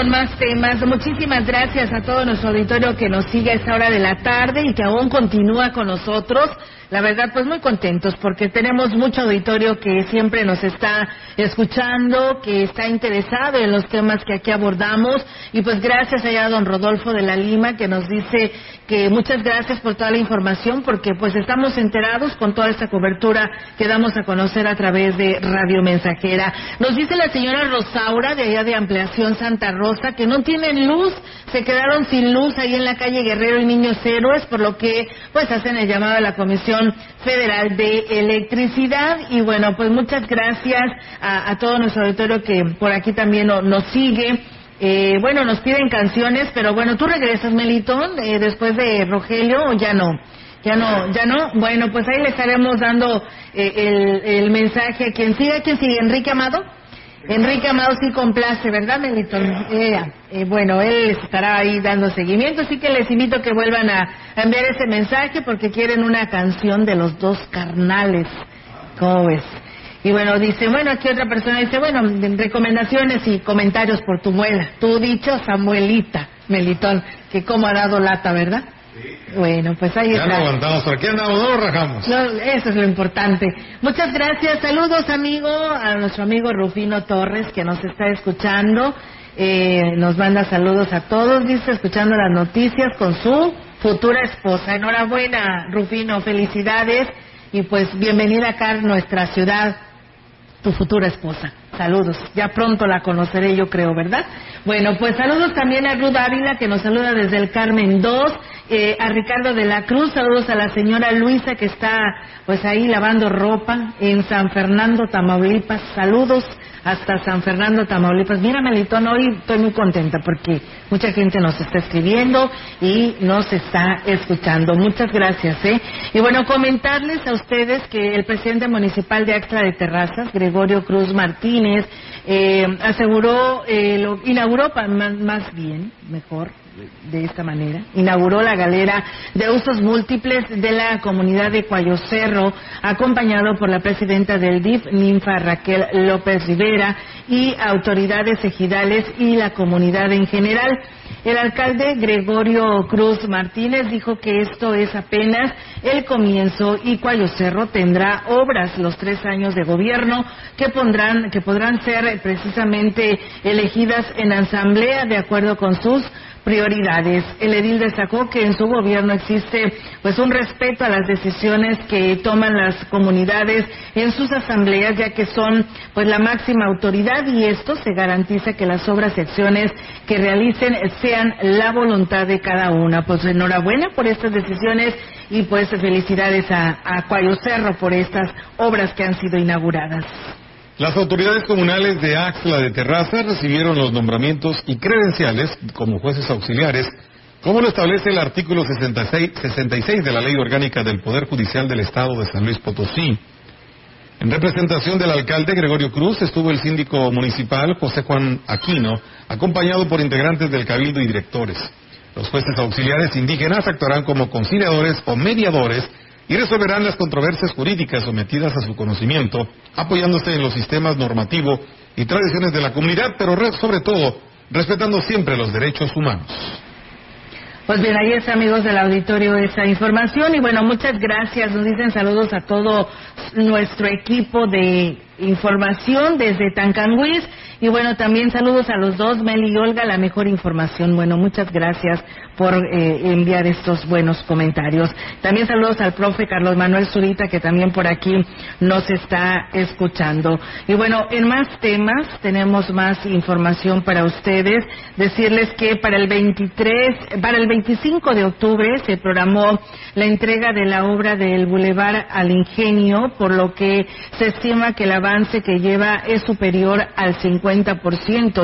Speaker 2: Con más temas. Muchísimas gracias a todo nuestro auditorio que nos sigue a esta hora de la tarde y que aún continúa con nosotros. la verdad, pues muy contentos porque tenemos mucho auditorio que siempre nos está escuchando, que está interesado en los temas que aquí abordamos y pues gracias allá a don Rodolfo de la Lima que nos dice que muchas gracias por toda la información porque pues estamos enterados con toda esta cobertura que damos a conocer a través de Radio Mensajera. Nos dice la señora Rosaura de allá de Ampliación Santa Rosa que no tienen luz, se quedaron sin luz ahí en la calle Guerrero y Niños Héroes, por lo que pues hacen el llamado a la Comisión Federal de Electricidad y bueno, pues muchas gracias a, a todo nuestro auditorio que por aquí también no, nos sigue. Eh, bueno, nos piden canciones, pero bueno, tú regresas, Melitón, eh, después de Rogelio, o ya no. Ya no, ya no. Bueno, pues ahí le estaremos dando eh, el, el, mensaje a quien siga. ¿Quién sigue? ¿Enrique Amado? Enrique Amado sí complace, ¿verdad, Melitón? Eh, bueno, él estará ahí dando seguimiento, así que les invito a que vuelvan a, a enviar ese mensaje porque quieren una canción de los dos carnales. ¿Cómo ves? Y bueno, dice, bueno, aquí otra persona dice, bueno, recomendaciones y comentarios por tu muela. Tú dicho, Samuelita, Melitón, que como ha dado lata, ¿verdad? Bueno, pues ahí
Speaker 3: ya
Speaker 2: está.
Speaker 3: no aguantamos, ¿por qué andamos? No rajamos.
Speaker 2: No, eso es lo importante. Muchas gracias. Saludos, amigo, a nuestro amigo Rufino Torres, que nos está escuchando. Eh, nos manda saludos a todos, dice, escuchando las noticias con su futura esposa. Enhorabuena, Rufino, felicidades. Y pues bienvenida acá a nuestra ciudad, tu futura esposa. Saludos. Ya pronto la conoceré, yo creo, ¿verdad? Bueno, pues saludos también a Ruth Ávila, que nos saluda desde el Carmen 2. Eh, a Ricardo de la Cruz, saludos a la señora Luisa, que está pues ahí lavando ropa en San Fernando, Tamaulipas. Saludos hasta San Fernando, Tamaulipas. Mira, Melitón, hoy estoy muy contenta porque mucha gente nos está escribiendo y nos está escuchando. Muchas gracias, ¿eh? Y bueno, comentarles a ustedes que el presidente municipal de Axtra de Terrazas, Gregorio Cruz Martínez, eh, aseguró, eh, lo, inauguró más bien, mejor, de esta manera. Inauguró la galera de usos múltiples de la comunidad de Cuayo Cerro, acompañado por la presidenta del DIF, Ninfa Raquel López Rivera, y autoridades ejidales y la comunidad en general. El alcalde Gregorio Cruz Martínez dijo que esto es apenas el comienzo y Cuayo Cerro tendrá obras los tres años de gobierno que pondrán, que podrán ser precisamente elegidas en asamblea de acuerdo con sus prioridades. El edil destacó que en su gobierno existe pues un respeto a las decisiones que toman las comunidades en sus asambleas ya que son pues la máxima autoridad y esto se garantiza que las obras y acciones que realicen sean la voluntad de cada una. Pues enhorabuena por estas decisiones y pues felicidades a, a Cerro por estas obras que han sido inauguradas.
Speaker 3: Las autoridades comunales de Axla de Terraza recibieron los nombramientos y credenciales como jueces auxiliares, como lo establece el artículo 66, 66 de la Ley Orgánica del Poder Judicial del Estado de San Luis Potosí. En representación del alcalde Gregorio Cruz estuvo el síndico municipal José Juan Aquino, acompañado por integrantes del cabildo y directores. Los jueces auxiliares indígenas actuarán como conciliadores o mediadores y resolverán las controversias jurídicas sometidas a su conocimiento, apoyándose en los sistemas normativos y tradiciones de la comunidad, pero sobre todo respetando siempre los derechos humanos.
Speaker 2: Pues bien, ahí está, amigos del auditorio, esa información. Y bueno, muchas gracias. Nos dicen saludos a todo nuestro equipo de información desde Tancanguis. Y bueno, también saludos a los dos, Meli y Olga, la mejor información. Bueno, muchas gracias por eh, enviar estos buenos comentarios. También saludos al profe Carlos Manuel Zurita, que también por aquí nos está escuchando. Y bueno, en más temas, tenemos más información para ustedes. Decirles que para el 23, para el 25 de octubre se programó la entrega de la obra del Boulevard al Ingenio, por lo que se estima que el avance que lleva es superior al 50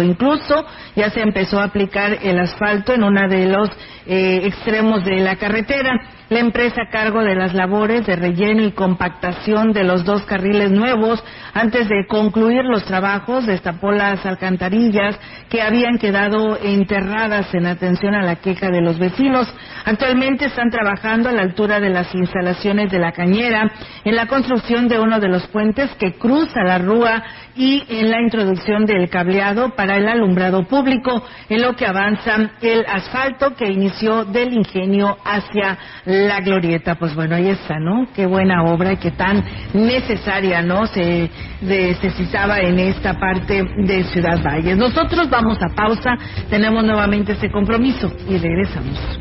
Speaker 2: Incluso ya se empezó a aplicar el asfalto en uno de los eh, extremos de la carretera. La empresa a cargo de las labores de relleno y compactación de los dos carriles nuevos, antes de concluir los trabajos, destapó las alcantarillas que habían quedado enterradas en atención a la queja de los vecinos. Actualmente están trabajando a la altura de las instalaciones de la cañera en la construcción de uno de los puentes que cruza la rúa y en la introducción del cableado para el alumbrado público, en lo que avanza el asfalto que inició del ingenio hacia la glorieta. Pues bueno, ahí está, ¿no? Qué buena obra y qué tan necesaria, ¿no? Se necesitaba en esta parte de Ciudad Valles. Nosotros vamos a pausa, tenemos nuevamente este compromiso y regresamos.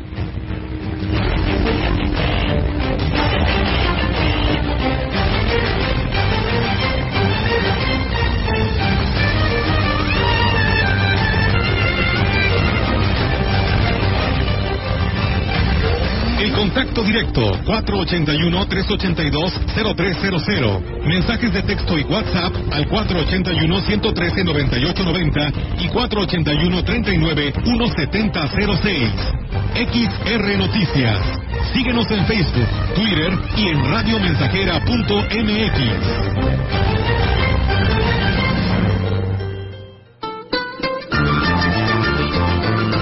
Speaker 3: Directo 481-382-0300. Mensajes de texto y WhatsApp al 481-113-9890 y 481-39-1706. XR Noticias. Síguenos en Facebook, Twitter y en radiomensajera.mx.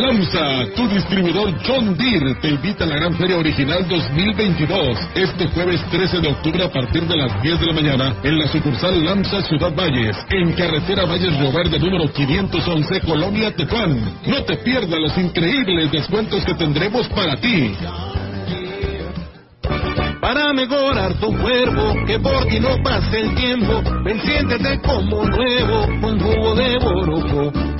Speaker 3: Lamsa, tu distribuidor John Deere, te invita a la Gran Feria Original 2022. Este jueves 13 de octubre a partir de las 10 de la mañana en la sucursal Lamsa Ciudad Valles, en carretera Valles Río número 511, Colonia Tetuán. No te pierdas los increíbles descuentos que tendremos para ti.
Speaker 13: Para mejorar tu cuerpo, que por ti no pase el tiempo, ven siéntete como nuevo con jugo de boroco.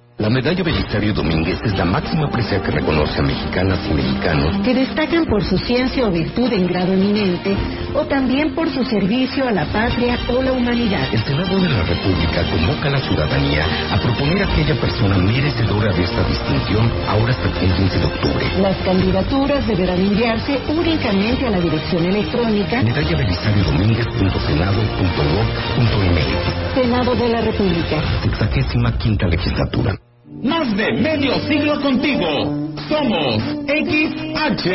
Speaker 14: La medalla Belisario Domínguez es la máxima presea que reconoce a mexicanas y mexicanos
Speaker 15: que destacan por su ciencia o virtud en grado eminente o también por su servicio a la patria o la humanidad.
Speaker 14: El Senado de la República convoca a la ciudadanía a proponer a aquella persona merecedora de esta distinción ahora hasta el 15 de octubre.
Speaker 15: Las candidaturas deberán enviarse únicamente a la dirección electrónica
Speaker 14: medalla Belisario Domínguez.senado.gov.mx
Speaker 15: Senado de la República.
Speaker 14: Sexagésima quinta legislatura.
Speaker 7: Más de medio siglo contigo. Somos XH, H,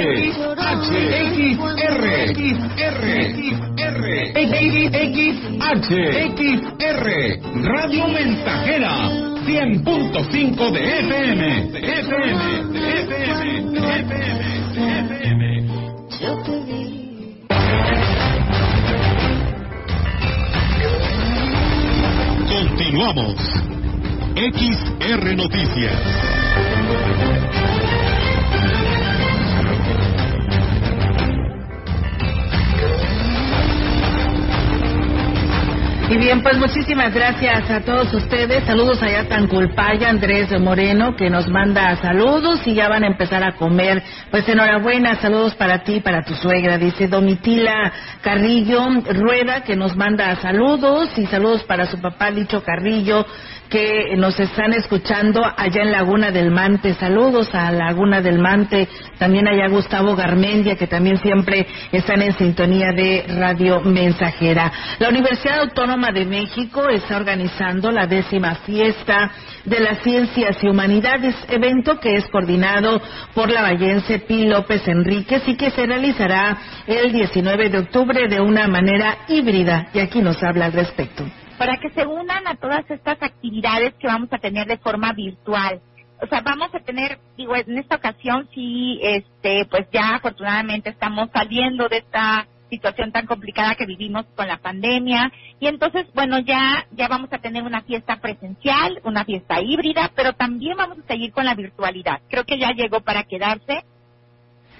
Speaker 7: XR, XR, XR, XR, Radio Mensajera, 100.5 de FM, de FM, de FM, de FM, de FM.
Speaker 16: Yo te
Speaker 3: XR Noticias.
Speaker 2: Y bien, pues muchísimas gracias a todos ustedes. Saludos allá a Tanculpaya, Andrés Moreno, que nos manda saludos y ya van a empezar a comer. Pues enhorabuena, saludos para ti, para tu suegra. Dice Domitila Carrillo Rueda, que nos manda saludos y saludos para su papá Licho Carrillo, que nos están escuchando allá en Laguna del Mante. Saludos a Laguna del Mante. También allá Gustavo Garmendia, que también siempre están en sintonía de Radio Mensajera. La Universidad Autónoma de México está organizando la décima fiesta de las ciencias y humanidades, evento que es coordinado por la vallense Pi López Enríquez y que se realizará el 19 de octubre de una manera híbrida. Y aquí nos habla al respecto.
Speaker 17: Para que se unan a todas estas actividades que vamos a tener de forma virtual. O sea, vamos a tener, digo, en esta ocasión sí, este, pues ya afortunadamente estamos saliendo de esta situación tan complicada que vivimos con la pandemia y entonces, bueno, ya ya vamos a tener una fiesta presencial, una fiesta híbrida, pero también vamos a seguir con la virtualidad. Creo que ya llegó para quedarse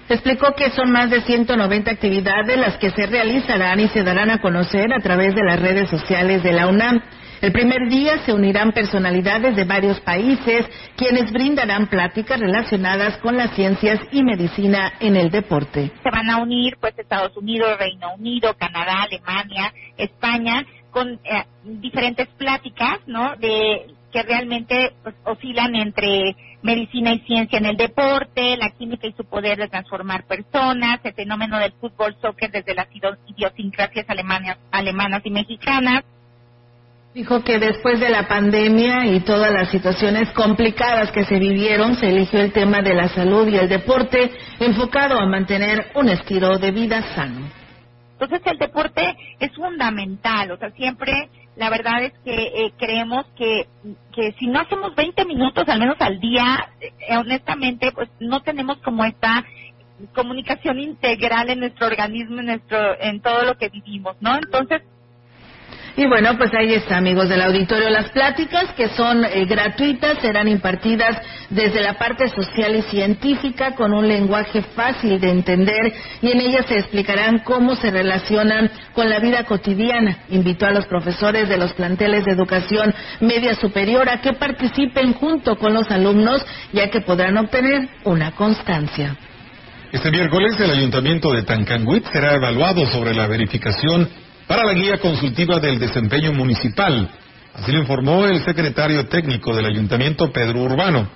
Speaker 2: Explicó que son más de 190 actividades las que se realizarán y se darán a conocer a través de las redes sociales de la UNAM. El primer día se unirán personalidades de varios países, quienes brindarán pláticas relacionadas con las ciencias y medicina en el deporte.
Speaker 17: Se van a unir pues Estados Unidos, Reino Unido, Canadá, Alemania, España, con eh, diferentes pláticas, ¿no? De que realmente pues, oscilan entre medicina y ciencia en el deporte, la química y su poder de transformar personas, el fenómeno del fútbol soccer desde las idiosincrasias alemanas, alemanas y mexicanas.
Speaker 2: Dijo que después de la pandemia y todas las situaciones complicadas que se vivieron, se eligió el tema de la salud y el deporte enfocado a mantener un estilo de vida sano.
Speaker 17: Entonces el deporte es fundamental, o sea, siempre la verdad es que eh, creemos que, que si no hacemos 20 minutos al menos al día, eh, honestamente, pues no tenemos como esta comunicación integral en nuestro organismo, en nuestro, en todo lo que vivimos, ¿no? Entonces
Speaker 2: y bueno, pues ahí está, amigos del auditorio. Las pláticas que son eh, gratuitas serán impartidas desde la parte social y científica con un lenguaje fácil de entender y en ellas se explicarán cómo se relacionan con la vida cotidiana. Invitó a los profesores de los planteles de educación media superior a que participen junto con los alumnos ya que podrán obtener una constancia.
Speaker 3: Este miércoles el ayuntamiento de Tancanguit será evaluado sobre la verificación para la guía consultiva del desempeño municipal. Así lo informó el secretario técnico del ayuntamiento, Pedro Urbano.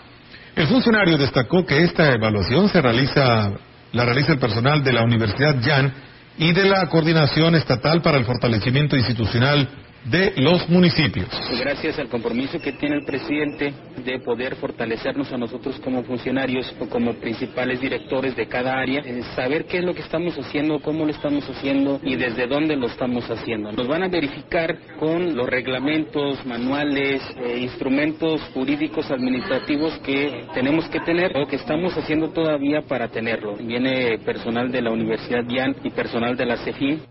Speaker 3: El funcionario destacó que esta evaluación se realiza, la realiza el personal de la Universidad Jan y de la Coordinación Estatal para el Fortalecimiento Institucional de los municipios.
Speaker 6: Gracias al compromiso que tiene el presidente de poder fortalecernos a nosotros como funcionarios o como principales directores de cada área, saber qué es lo que estamos haciendo, cómo lo estamos haciendo y desde dónde lo estamos haciendo. Nos van a verificar con los reglamentos, manuales, eh, instrumentos jurídicos administrativos que tenemos que tener o que estamos haciendo todavía para tenerlo. Viene personal de la Universidad Dian y personal de la CEFIN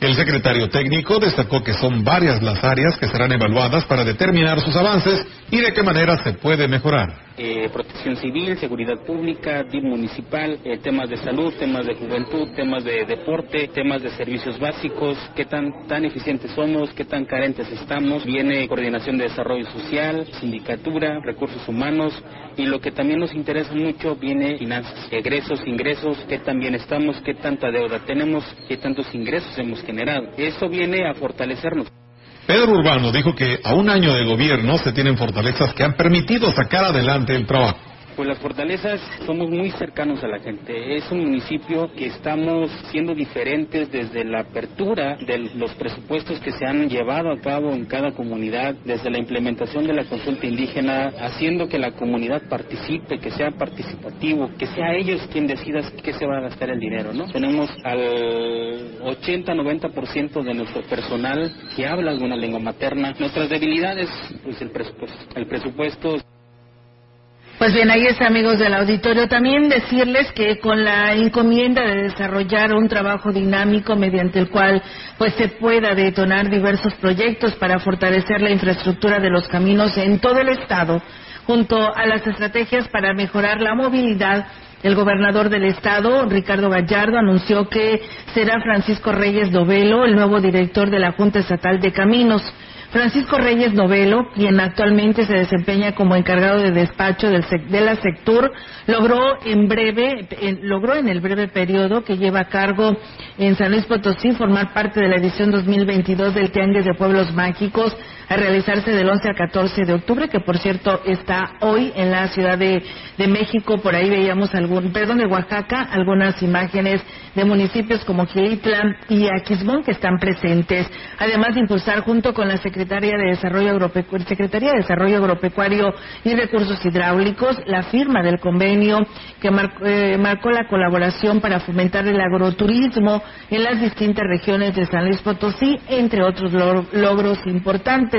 Speaker 3: el secretario técnico destacó que son varias las áreas que serán evaluadas para determinar sus avances y de qué manera se puede mejorar.
Speaker 6: Eh, protección civil, seguridad pública, municipal, eh, temas de salud, temas de juventud, temas de deporte, temas de servicios básicos, qué tan, tan eficientes somos, qué tan carentes estamos. Viene coordinación de desarrollo social, sindicatura, recursos humanos y lo que también nos interesa mucho viene finanzas, egresos, ingresos, qué tan bien estamos, qué tanta deuda tenemos, qué tantos ingresos hemos generado. Eso viene a fortalecernos.
Speaker 3: Pedro Urbano dijo que a un año de gobierno se tienen fortalezas que han permitido sacar adelante el trabajo.
Speaker 6: Pues las fortalezas somos muy cercanos a la gente. Es un municipio que estamos siendo diferentes desde la apertura de los presupuestos que se han llevado a cabo en cada comunidad, desde la implementación de la consulta indígena, haciendo que la comunidad participe, que sea participativo, que sea ellos quien decida qué se va a gastar el dinero, ¿no? Tenemos al 80-90% de nuestro personal que habla alguna lengua materna. Nuestras debilidades, pues el presupuesto. El presupuesto
Speaker 2: pues bien, ahí es, amigos del auditorio. También decirles que con la encomienda de desarrollar un trabajo dinámico mediante el cual pues se pueda detonar diversos proyectos para fortalecer la infraestructura de los caminos en todo el estado, junto a las estrategias para mejorar la movilidad el gobernador del estado, Ricardo Gallardo, anunció que será Francisco Reyes Dovelo el nuevo director de la Junta Estatal de Caminos. Francisco Reyes Novelo, quien actualmente se desempeña como encargado de despacho del de la Sectur, logró en breve, logró en el breve periodo que lleva a cargo en San Luis Potosí formar parte de la edición 2022 del Tianguis de Pueblos Mágicos a realizarse del 11 al 14 de octubre, que por cierto está hoy en la Ciudad de, México. Por ahí veíamos algún, perdón, de Oaxaca, algunas imágenes de municipios como Gilitlan y Aquismón que están presentes. Además de impulsar junto con la Secretaría de Desarrollo Agropecuario, de Desarrollo Agropecuario y Recursos Hidráulicos, la firma del convenio que eh, marcó la colaboración para fomentar el agroturismo en las distintas regiones de San Luis Potosí, entre otros logros importantes.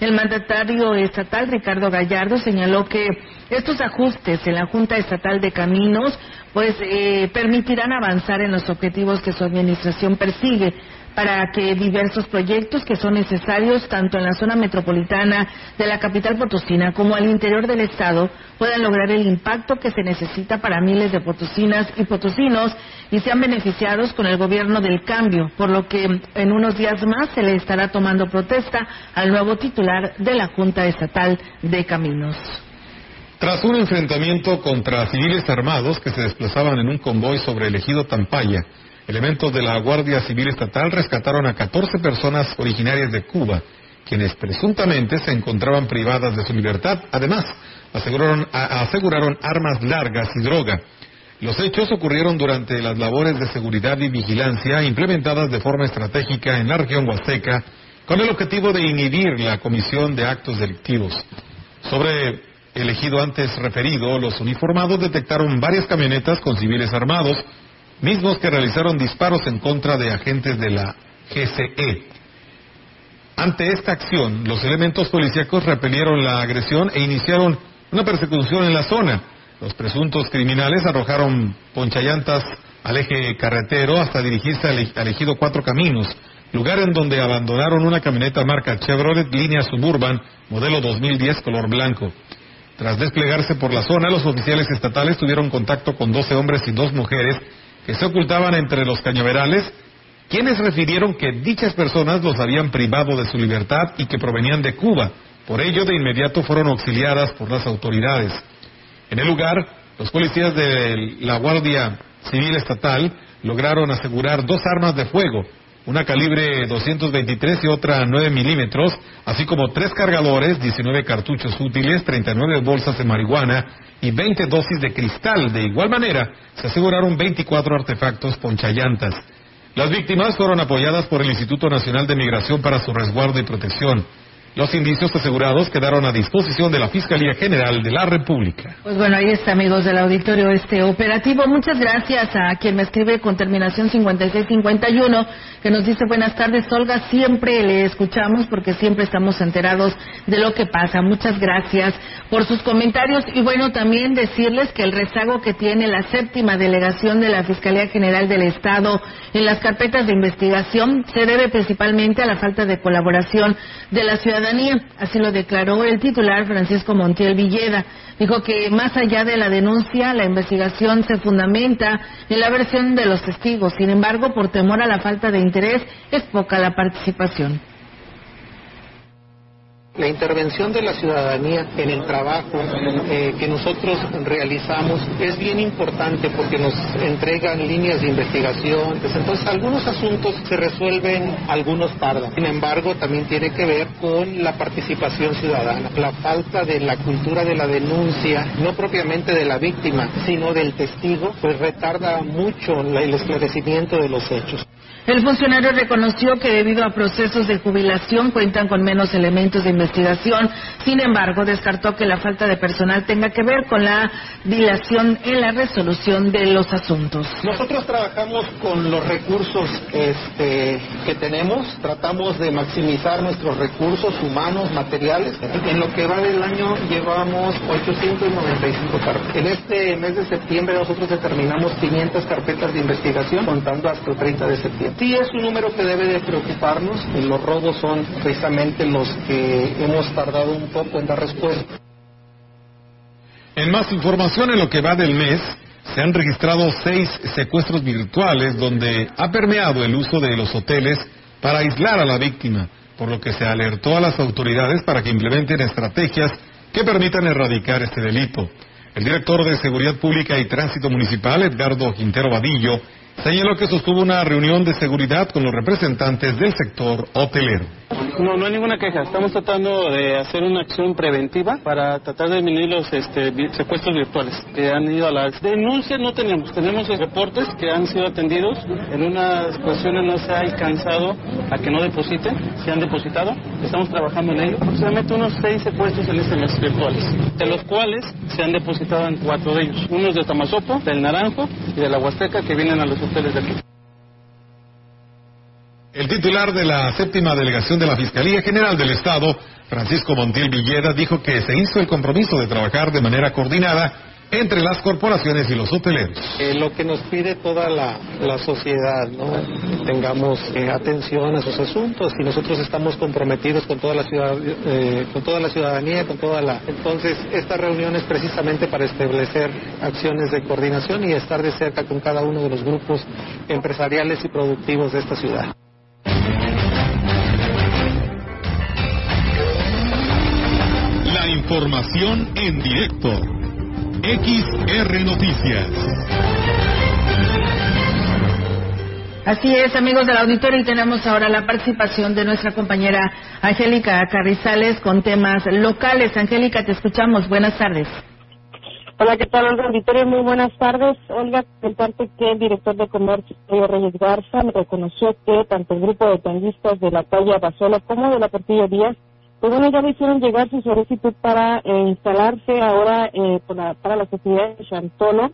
Speaker 2: El mandatario estatal Ricardo Gallardo señaló que estos ajustes en la Junta Estatal de Caminos pues eh, permitirán avanzar en los objetivos que su administración persigue. Para que diversos proyectos que son necesarios tanto en la zona metropolitana de la capital potosina como al interior del estado puedan lograr el impacto que se necesita para miles de potosinas y potosinos y sean beneficiados con el gobierno del cambio, por lo que en unos días más se le estará tomando protesta al nuevo titular de la Junta Estatal de Caminos.
Speaker 3: Tras un enfrentamiento contra civiles armados que se desplazaban en un convoy sobre el ejido Tampaya, elementos de la Guardia Civil Estatal rescataron a 14 personas originarias de Cuba, quienes presuntamente se encontraban privadas de su libertad. Además, aseguraron, armas largas y droga. Los hechos ocurrieron durante las labores de seguridad y vigilancia implementadas de forma estratégica en la región huasteca con el objetivo de inhibir la comisión de actos delictivos. Sobre el ejido antes referido, los uniformados detectaron varias camionetas con civiles armados, mismos que realizaron disparos en contra de agentes de la GCE. Ante esta acción, los elementos policíacos repelieron la agresión e iniciaron una persecución en la zona. Los presuntos criminales arrojaron ponchallantas al eje carretero hasta dirigirse al ejido Cuatro Caminos, lugar en donde abandonaron una camioneta marca Chevrolet línea Suburban, modelo 2010 color blanco. Tras desplegarse por la zona, los oficiales estatales tuvieron contacto con 12 hombres y dos mujeres que se ocultaban entre los cañaverales, quienes refirieron que dichas personas los habían privado de su libertad y que provenían de Cuba. Por ello, de inmediato fueron auxiliadas por las autoridades. En el lugar, los policías de la Guardia Civil Estatal lograron asegurar dos armas de fuego, una calibre 223 y otra 9 milímetros, así como tres cargadores, 19 cartuchos útiles, 39 bolsas de marihuana y 20 dosis de cristal. De igual manera, se aseguraron 24 artefactos ponchallantas. Las víctimas fueron apoyadas por el Instituto Nacional de Migración para su resguardo y protección. Los indicios asegurados quedaron a disposición de la Fiscalía General de la República.
Speaker 2: Pues bueno, ahí está, amigos del auditorio, este operativo. Muchas gracias a quien me escribe con terminación 5651, que nos dice buenas tardes, Olga. Siempre le escuchamos porque siempre estamos enterados de lo que pasa. Muchas gracias por sus comentarios. Y bueno, también decirles que el rezago que tiene la séptima delegación de la Fiscalía General del Estado en las carpetas de investigación se debe principalmente a la falta de colaboración de la ciudad Así lo declaró el titular Francisco Montiel Villeda. Dijo que más allá de la denuncia, la investigación se fundamenta en la versión de los testigos. Sin embargo, por temor a la falta de interés, es poca la participación.
Speaker 18: La intervención de la ciudadanía en el trabajo eh, que nosotros realizamos es bien importante porque nos entregan líneas de investigación. Pues, entonces, algunos asuntos se resuelven, algunos tardan. Sin embargo, también tiene que ver con la participación ciudadana. La falta de la cultura de la denuncia, no propiamente de la víctima, sino del testigo, pues retarda mucho el esclarecimiento de los hechos.
Speaker 2: El funcionario reconoció que debido a procesos de jubilación cuentan con menos elementos de investigación. Sin embargo, descartó que la falta de personal tenga que ver con la dilación en la resolución de los asuntos.
Speaker 18: Nosotros trabajamos con los recursos este, que tenemos, tratamos de maximizar nuestros recursos humanos, materiales. En lo que va del año llevamos 895 carpetas. En este mes de septiembre nosotros determinamos 500 carpetas de investigación contando hasta el 30 de septiembre. Sí es un número que debe de preocuparnos. Los robos son precisamente los que hemos tardado un poco en dar respuesta.
Speaker 3: En más información en lo que va del mes, se han registrado seis secuestros virtuales donde ha permeado el uso de los hoteles para aislar a la víctima, por lo que se alertó a las autoridades para que implementen estrategias que permitan erradicar este delito. El director de Seguridad Pública y Tránsito Municipal, Edgardo Quintero Vadillo, señaló que sostuvo una reunión de seguridad con los representantes del sector hotelero.
Speaker 19: No, no hay ninguna queja. Estamos tratando de hacer una acción preventiva para tratar de disminuir los este, secuestros virtuales que han ido a las denuncias. No tenemos, tenemos reportes que han sido atendidos. En unas cuestiones no se ha alcanzado a que no depositen, se han depositado. Estamos trabajando en ello. Aproximadamente unos seis secuestros en este mes virtuales, de los cuales se han depositado en cuatro de ellos. Unos de Tamazopo, del Naranjo y de la Huasteca que vienen a los aquí.
Speaker 3: El titular de la séptima delegación de la Fiscalía General del Estado, Francisco Montiel Villeda, dijo que se hizo el compromiso de trabajar de manera coordinada
Speaker 20: entre las corporaciones y los hoteleros.
Speaker 18: Eh, lo que nos pide toda la, la sociedad, ¿no? Tengamos eh, atención a esos asuntos y nosotros estamos comprometidos con toda la ciudad, eh, con toda la ciudadanía, con toda la. Entonces, esta reunión es precisamente para establecer acciones de coordinación y estar de cerca con cada uno de los grupos empresariales y productivos de esta ciudad.
Speaker 3: La información en directo. XR Noticias.
Speaker 2: Así es, amigos del auditorio, y tenemos ahora la participación de nuestra compañera Angélica Carrizales con temas locales. Angélica, te escuchamos. Buenas tardes.
Speaker 21: Hola, ¿qué tal, Olga Auditorio? Muy buenas tardes. Olga, comentarte que el director de comercio, Mario Reyes Garza, reconoció que tanto el grupo de tanguistas de la calle Abasola como de la Portillo Díaz, pues bueno, ya le hicieron llegar su solicitud para eh, instalarse ahora eh, para, para la festividad de Chantolo.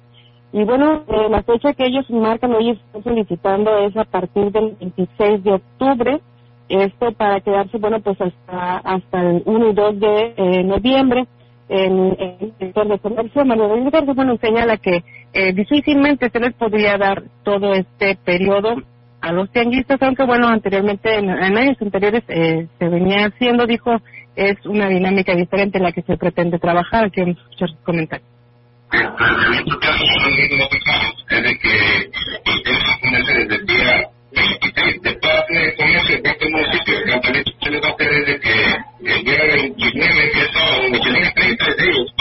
Speaker 21: Y bueno, eh, la fecha que ellos marcan hoy están solicitando es a partir del 26 de octubre, esto para quedarse, bueno, pues hasta, hasta el 1 y 2 de eh, noviembre el, el sector de comercio, Manuel Garza, bueno, señala que eh, difícilmente se les podría dar todo este periodo a los tianguistas, aunque bueno, anteriormente, en, en años anteriores eh, se venía haciendo, dijo, es una dinámica diferente en la que se pretende trabajar. Queremos escuchar sus comentarios.
Speaker 22: es de que ponerse desde el día 26 de parte de del municipio. El planteamiento que se les va a hacer es de que el día 29, que es sábado, 29 30 de ellos,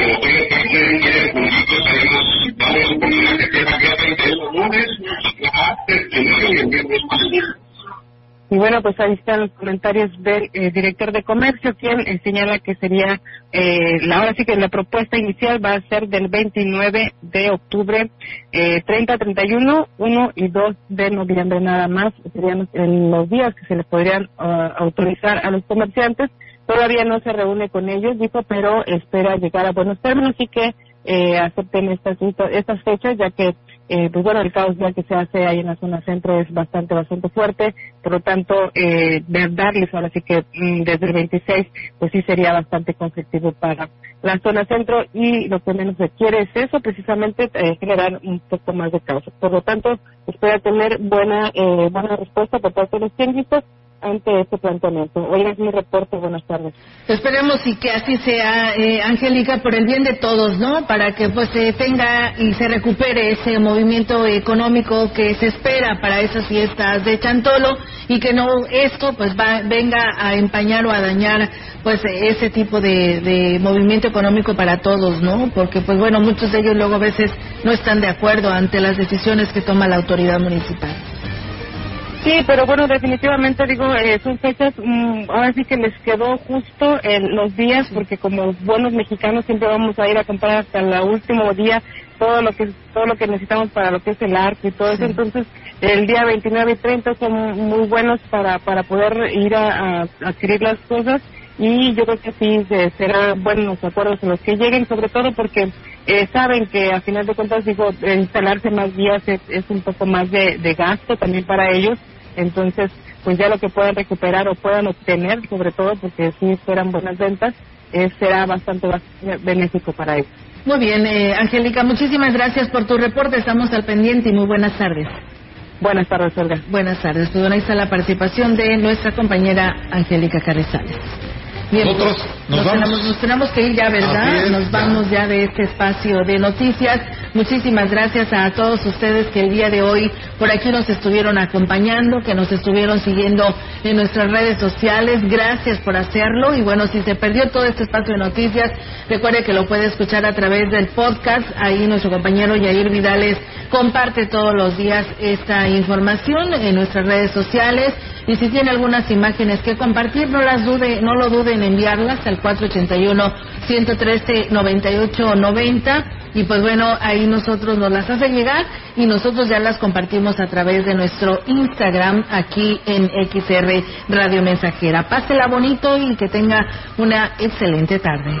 Speaker 22: lo mejor el parte de el municipio estaremos, vamos a suponer que sea día 30 de los lunes, el y
Speaker 21: bueno, pues ahí están los comentarios del eh, director de comercio, quien eh, señala que sería, eh, la, ahora sí que la propuesta inicial va a ser del 29 de octubre, eh, 30, 31, 1 y 2 de noviembre nada más, serían en los días que se les podrían ah, autorizar a los comerciantes. Todavía no se reúne con ellos, dijo, pero espera llegar a buenos términos y que eh, acepten estas, estas fechas, ya que eh, pues bueno, el caos ya que se hace ahí en la zona centro es bastante, bastante fuerte, por lo tanto, eh, darles ahora sí que mm, desde el 26, pues sí sería bastante conflictivo para la zona centro y lo que menos se quiere es eso, precisamente eh, generar un poco más de caos. Por lo tanto, espera tener buena, eh, buena respuesta por parte de los tianguistas ante este planteamiento. Hoy es mi reporte, buenas tardes.
Speaker 2: Esperemos y que así sea, eh, Angélica, por el bien de todos, ¿no? Para que pues se tenga y se recupere ese movimiento económico que se espera para esas fiestas de Chantolo y que no esto pues va, venga a empañar o a dañar pues ese tipo de, de movimiento económico para todos, ¿no? Porque pues bueno, muchos de ellos luego a veces no están de acuerdo ante las decisiones que toma la autoridad municipal.
Speaker 21: Sí, pero bueno, definitivamente digo, eh, son fechas, mm, ahora sí que les quedó justo en los días, porque como buenos mexicanos siempre vamos a ir a comprar hasta el último día todo lo que todo lo que necesitamos para lo que es el arte y todo eso. Entonces, el día 29 y 30 son muy buenos para para poder ir a, a adquirir las cosas y yo creo que sí se- será buenos los acuerdos en los que lleguen, sobre todo porque eh, saben que a final de cuentas, digo, eh, instalarse más días es, es un poco más de, de gasto también para ellos. Entonces, pues ya lo que puedan recuperar o puedan obtener, sobre todo porque sí esperan buenas ventas, eh, será bastante, bastante benéfico para ellos.
Speaker 2: Muy bien, eh, Angélica, muchísimas gracias por tu reporte. Estamos al pendiente y muy buenas tardes.
Speaker 21: Buenas tardes, Olga.
Speaker 2: Buenas tardes. Pues bueno, ahí está la participación de nuestra compañera Angélica Carrizales. Bien,
Speaker 20: Nosotros
Speaker 2: pues,
Speaker 20: nos vamos.
Speaker 2: Tenemos, nos tenemos que ir ya, ¿verdad?
Speaker 20: Es,
Speaker 2: nos vamos ya de este espacio de noticias. Muchísimas gracias a todos ustedes que el día de hoy por aquí nos estuvieron acompañando, que nos estuvieron siguiendo en nuestras redes sociales. Gracias por hacerlo. Y bueno, si se perdió todo este espacio de noticias, recuerde que lo puede escuchar a través del podcast. Ahí nuestro compañero Yair Vidales comparte todos los días esta información en nuestras redes sociales. Y si tiene algunas imágenes que compartir, no las dude, no lo dude en enviarlas al 481-113-9890. Y pues bueno, ahí nosotros nos las hace llegar y nosotros ya las compartimos a través de nuestro Instagram aquí en XR Radio Mensajera. Pásela bonito y que tenga una excelente tarde.